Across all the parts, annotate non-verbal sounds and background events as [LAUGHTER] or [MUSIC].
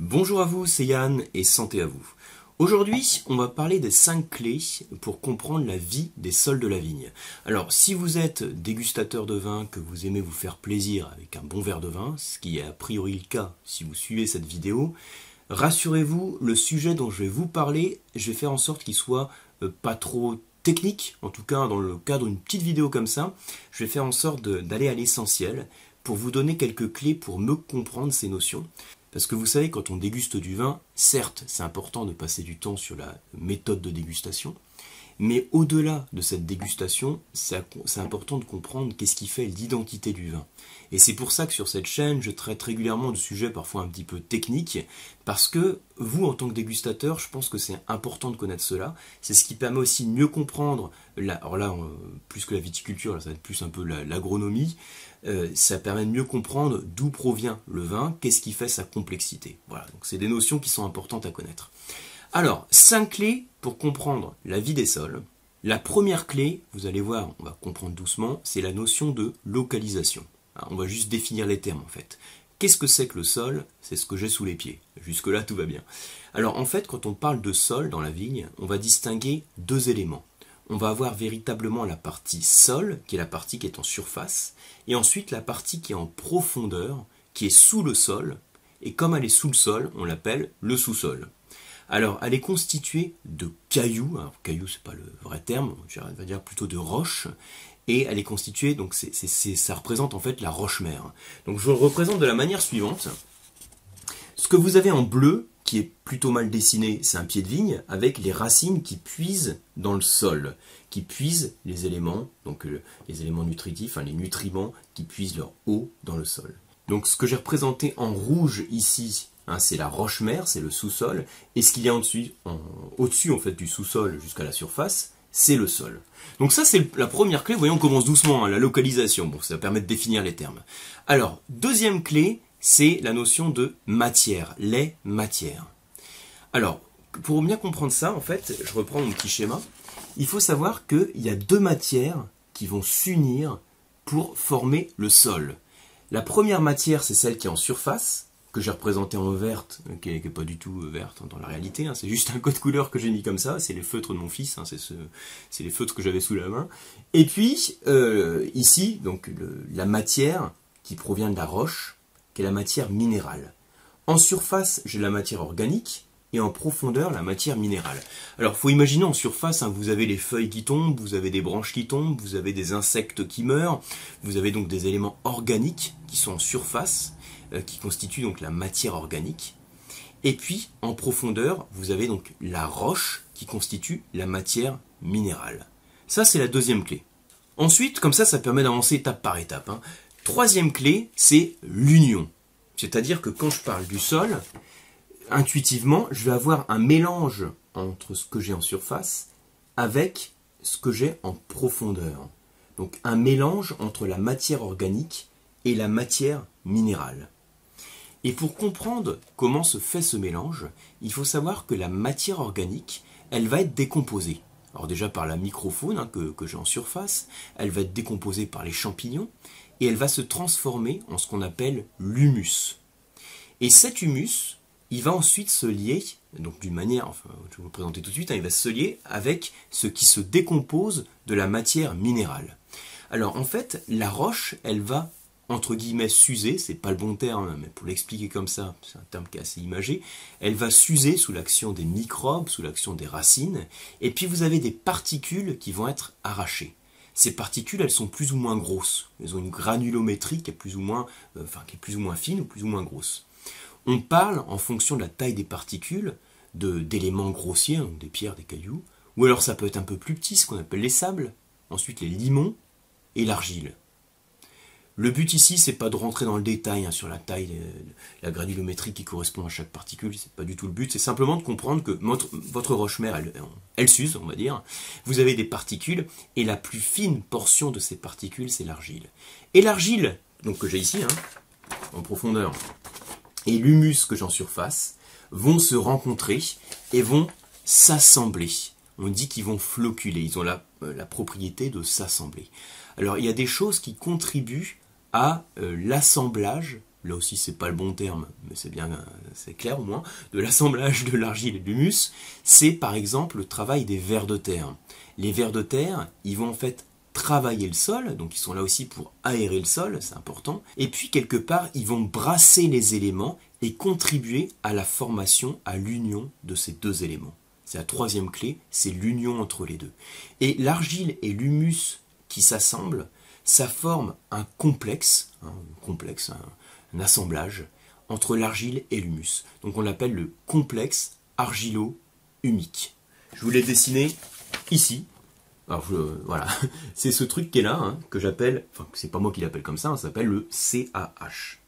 Bonjour à vous, c'est Yann et santé à vous. Aujourd'hui, on va parler des 5 clés pour comprendre la vie des sols de la vigne. Alors, si vous êtes dégustateur de vin, que vous aimez vous faire plaisir avec un bon verre de vin, ce qui est a priori le cas si vous suivez cette vidéo, rassurez-vous, le sujet dont je vais vous parler, je vais faire en sorte qu'il soit euh, pas trop technique, en tout cas dans le cadre d'une petite vidéo comme ça, je vais faire en sorte d'aller à l'essentiel pour vous donner quelques clés pour me comprendre ces notions. Parce que vous savez, quand on déguste du vin, certes, c'est important de passer du temps sur la méthode de dégustation, mais au-delà de cette dégustation, c'est important de comprendre qu'est-ce qui fait l'identité du vin. Et c'est pour ça que sur cette chaîne, je traite régulièrement de sujets parfois un petit peu techniques, parce que vous, en tant que dégustateur, je pense que c'est important de connaître cela. C'est ce qui permet aussi de mieux comprendre, la, alors là, plus que la viticulture, ça va être plus un peu l'agronomie, euh, ça permet de mieux comprendre d'où provient le vin, qu'est-ce qui fait sa complexité. Voilà, donc c'est des notions qui sont importantes à connaître. Alors, cinq clés pour comprendre la vie des sols. La première clé, vous allez voir, on va comprendre doucement, c'est la notion de localisation. On va juste définir les termes en fait. Qu'est-ce que c'est que le sol? C'est ce que j'ai sous les pieds. Jusque-là, tout va bien. Alors en fait, quand on parle de sol dans la vigne, on va distinguer deux éléments. On va avoir véritablement la partie sol, qui est la partie qui est en surface, et ensuite la partie qui est en profondeur, qui est sous le sol, et comme elle est sous le sol, on l'appelle le sous-sol. Alors, elle est constituée de cailloux, alors cailloux c'est pas le vrai terme, on va dire plutôt de roches, et elle est constituée, donc ça représente en fait la roche-mère. Donc je le représente de la manière suivante. Ce que vous avez en bleu, qui est plutôt mal dessiné, c'est un pied de vigne, avec les racines qui puisent dans le sol, qui puisent les éléments, donc euh, les éléments nutritifs, les nutriments, qui puisent leur eau dans le sol. Donc ce que j'ai représenté en rouge ici, Hein, c'est la roche-mère, c'est le sous-sol, et ce qu'il y a au-dessus, en fait du sous-sol jusqu'à la surface, c'est le sol. Donc ça c'est la première clé, voyons on commence doucement, hein, la localisation, bon ça permet de définir les termes. Alors, deuxième clé, c'est la notion de matière, les matières. Alors, pour bien comprendre ça, en fait, je reprends mon petit schéma, il faut savoir qu'il y a deux matières qui vont s'unir pour former le sol. La première matière, c'est celle qui est en surface, que j'ai représenté en verte, euh, qui n'est pas du tout euh, verte hein, dans la réalité, hein. c'est juste un code couleur que j'ai mis comme ça, c'est les feutres de mon fils, hein, c'est les feutres que j'avais sous la main. Et puis, euh, ici, donc la matière qui provient de la roche, qui est la matière minérale. En surface, j'ai la matière organique, et en profondeur la matière minérale. Alors faut imaginer en surface, vous avez les feuilles qui tombent, vous avez des branches qui tombent, vous avez des insectes qui meurent, vous avez donc des éléments organiques qui sont en surface, qui constitue donc la matière organique. Et puis, en profondeur, vous avez donc la roche qui constitue la matière minérale. Ça, c'est la deuxième clé. Ensuite, comme ça, ça permet d'avancer étape par étape. Hein. Troisième clé, c'est l'union. C'est-à-dire que quand je parle du sol, intuitivement, je vais avoir un mélange entre ce que j'ai en surface avec ce que j'ai en profondeur. Donc un mélange entre la matière organique et la matière minérale. Et pour comprendre comment se fait ce mélange, il faut savoir que la matière organique, elle va être décomposée. Alors déjà par la microfaune hein, que, j'ai en surface, elle va être décomposée par les champignons, et elle va se transformer en ce qu'on appelle l'humus. Et cet humus, il va ensuite se lier, donc d'une manière, enfin, je vais vous le présenter tout de suite, hein, il va se lier avec ce qui se décompose de la matière minérale. Alors en fait, la roche, elle va entre guillemets s'user, c'est pas le bon terme, mais pour l'expliquer comme ça, c'est un terme qui est assez imagé, elle va s'user sous l'action des microbes, sous l'action des racines, et puis vous avez des particules qui vont être arrachées. Ces particules, elles sont plus ou moins grosses. Elles ont une granulométrie qui est plus ou moins, euh, plus ou moins fine ou plus ou moins grosse. On parle, en fonction de la taille des particules, d'éléments grossiers, hein, des pierres, des cailloux, ou alors ça peut être un peu plus petit, ce qu'on appelle les sables, ensuite les limons et l'argile. Le but ici, c'est pas de rentrer dans le détail hein, sur la taille, euh, la granulométrie qui correspond à chaque particule, c'est pas du tout le but, c'est simplement de comprendre que votre, roche-mère, elle, elle s'use, on va dire. Vous avez des particules, et la plus fine portion de ces particules, c'est l'argile. Et l'argile, donc que j'ai ici, hein, en profondeur, et l'humus que j'ai en surface, vont se rencontrer et vont s'assembler. On dit qu'ils vont floculer, ils ont la, euh, la propriété de s'assembler. Alors il y a des choses qui contribuent à euh, l'assemblage là aussi c'est pas le bon terme, mais c'est bien, c'est clair au moins, de l'assemblage de l'argile et de l'humus, c'est par exemple le travail des vers de terre. Les vers de terre, ils vont en fait travailler le sol, donc ils sont là aussi pour aérer le sol, c'est important, et puis quelque part ils vont brasser les éléments et contribuer à la formation, à l'union de ces deux éléments. C'est la troisième clé, c'est l'union entre les deux. Et l'argile et l'humus qui s'assemblent, ça forme un complexe, un complexe, un, assemblage entre l'argile et l'humus. Donc on l'appelle le complexe argilo-humique. Je vous l'ai dessiné ici. Voilà, [LAUGHS] c'est ce truc qui est là, hein, que j'appelle, enfin c'est pas moi qui l'appelle comme ça, hein, ça s'appelle le CAH.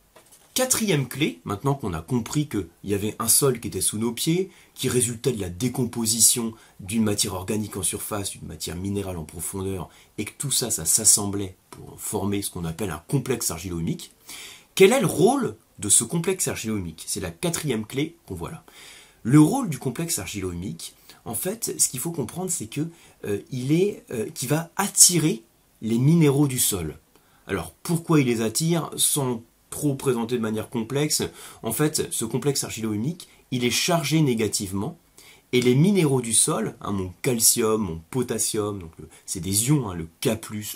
Quatrième clé, maintenant qu'on a compris qu'il y avait un sol qui était sous nos pieds, qui résultait de la décomposition d'une matière organique en surface, d'une matière minérale en profondeur, et que tout ça, ça s'assemblait pour former ce qu'on appelle un complexe argilo-humique, quel est le rôle de ce complexe argilo-humique? C'est la quatrième clé qu'on voit là. Le rôle du complexe argilo-humique, en fait, ce qu'il faut comprendre, c'est que euh, euh, qui va attirer les minéraux du sol. Alors pourquoi il les attire? Trop présenté de manière complexe. En fait, ce complexe argilo-humique, il est chargé négativement. Et les minéraux du sol, hein, mon calcium, mon potassium, c'est des ions, hein, le K+,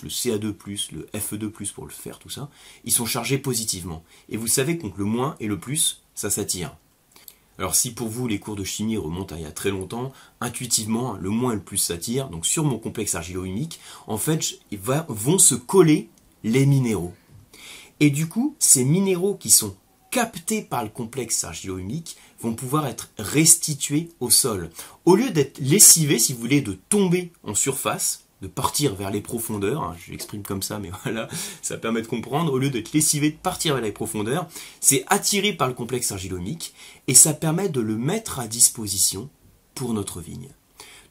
le Ca2+, le Fe2+, pour le faire, tout ça, ils sont chargés positivement. Et vous savez que le moins et le plus, ça s'attire. Alors si pour vous les cours de chimie remontent à il y a très longtemps, intuitivement, le moins et le plus s'attire. Donc sur mon complexe argilo-humique, en fait, vont se coller les minéraux. Et du coup, ces minéraux qui sont captés par le complexe argilo-humique vont pouvoir être restitués au sol. Au lieu d'être lessivés, si vous voulez, de tomber en surface, de partir vers les profondeurs, hein, je l'exprime comme ça, mais [LAUGHS] voilà, ça permet de comprendre, au lieu d'être lessivé, de partir vers les profondeurs, c'est attiré par le complexe argilo-humique et ça permet de le mettre à disposition pour notre vigne.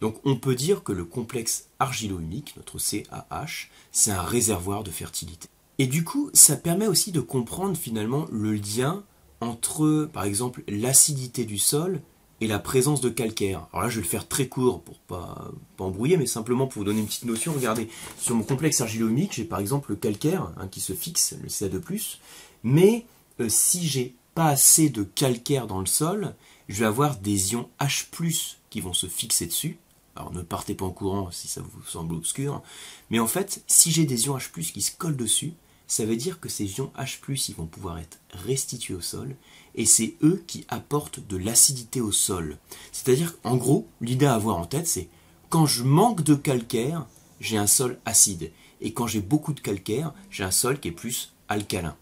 Donc on peut dire que le complexe argilo-humique, notre CAH, c'est un réservoir de fertilité. Et du coup, ça permet aussi de comprendre finalement le lien entre, par exemple, l'acidité du sol et la présence de calcaire. Alors là, je vais le faire très court pour pas, pas embrouiller, mais simplement pour vous donner une petite notion. Regardez, sur mon complexe argilo-humique, j'ai par exemple le calcaire hein, qui se fixe, le Ca2+, mais euh, si j'ai pas assez de calcaire dans le sol, je vais avoir des ions H+, qui vont se fixer dessus, alors ne partez pas en courant si ça vous semble obscur. Mais en fait, si j'ai des ions H+, qui se collent dessus, ça veut dire que ces ions H+, ils vont pouvoir être restitués au sol, et c'est eux qui apportent de l'acidité au sol. C'est-à-dire, en gros, l'idée à avoir en tête, c'est quand je manque de calcaire, j'ai un sol acide, et quand j'ai beaucoup de calcaire, j'ai un sol qui est plus alcalin.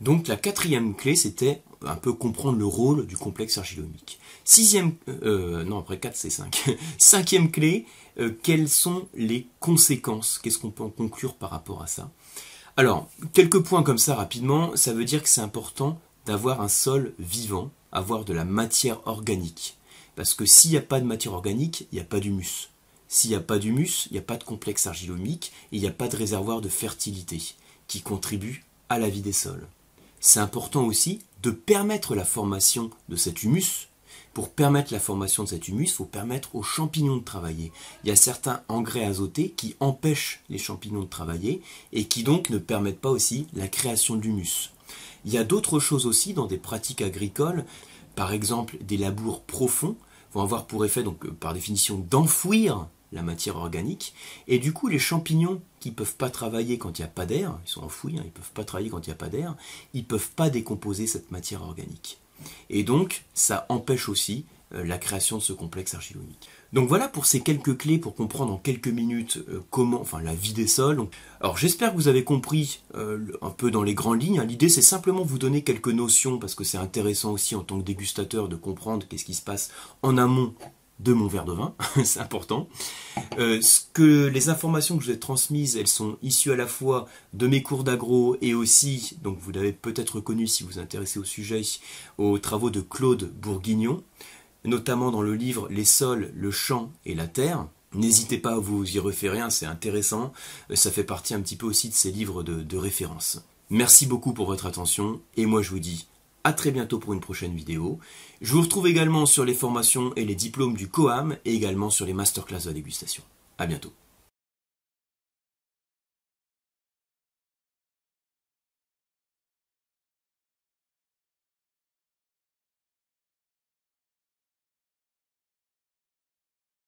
Donc la quatrième clé, c'était un peu comprendre le rôle du complexe argilonique. Sixième, euh, non après 4 c'est 5. [LAUGHS] Cinquième clé, euh, quelles sont les conséquences? Qu'est-ce qu'on peut en conclure par rapport à ça? Alors, quelques points comme ça rapidement, ça veut dire que c'est important d'avoir un sol vivant, avoir de la matière organique. Parce que s'il n'y a pas de matière organique, il n'y a pas d'humus. S'il n'y a pas d'humus, il n'y a pas de complexe argilomique et il n'y a pas de réservoir de fertilité qui contribue à la vie des sols. C'est important aussi de permettre la formation de cet humus. Pour permettre la formation de cet humus, il faut permettre aux champignons de travailler. Il y a certains engrais azotés qui empêchent les champignons de travailler et qui donc ne permettent pas aussi la création d'humus. Il y a d'autres choses aussi dans des pratiques agricoles, par exemple des labours profonds vont avoir pour effet donc par définition d'enfouir la matière organique. Et du coup, les champignons qui peuvent pas travailler quand il n'y a pas d'air, ils sont enfouis, hein, ils ne peuvent pas travailler quand il n'y a pas d'air, ils ne peuvent pas décomposer cette matière organique. Et donc, ça empêche aussi euh, la création de ce complexe argilonique. Donc voilà pour ces quelques clés pour comprendre en quelques minutes euh, comment, enfin la vie des sols. Alors j'espère que vous avez compris euh, un peu dans les grandes lignes. L'idée c'est simplement vous donner quelques notions parce que c'est intéressant aussi en tant que dégustateur de comprendre qu'est-ce qui se passe en amont de mon verre de vin, [LAUGHS] c'est important. Euh, ce que les informations que je vous ai transmises, elles sont issues à la fois de mes cours d'agro et aussi, donc vous l'avez peut-être reconnu si vous vous intéressez au sujet, aux travaux de Claude Bourguignon, notamment dans le livre Les sols, le champ et la terre. N'hésitez pas à vous y référer, hein, c'est intéressant. Euh, ça fait partie un petit peu aussi de ces livres de référence. Merci beaucoup pour votre attention et moi je vous dis à très bientôt pour une prochaine vidéo. Je vous retrouve également sur les formations et les diplômes du COAM et également sur les masterclass de dégustation. À bientôt.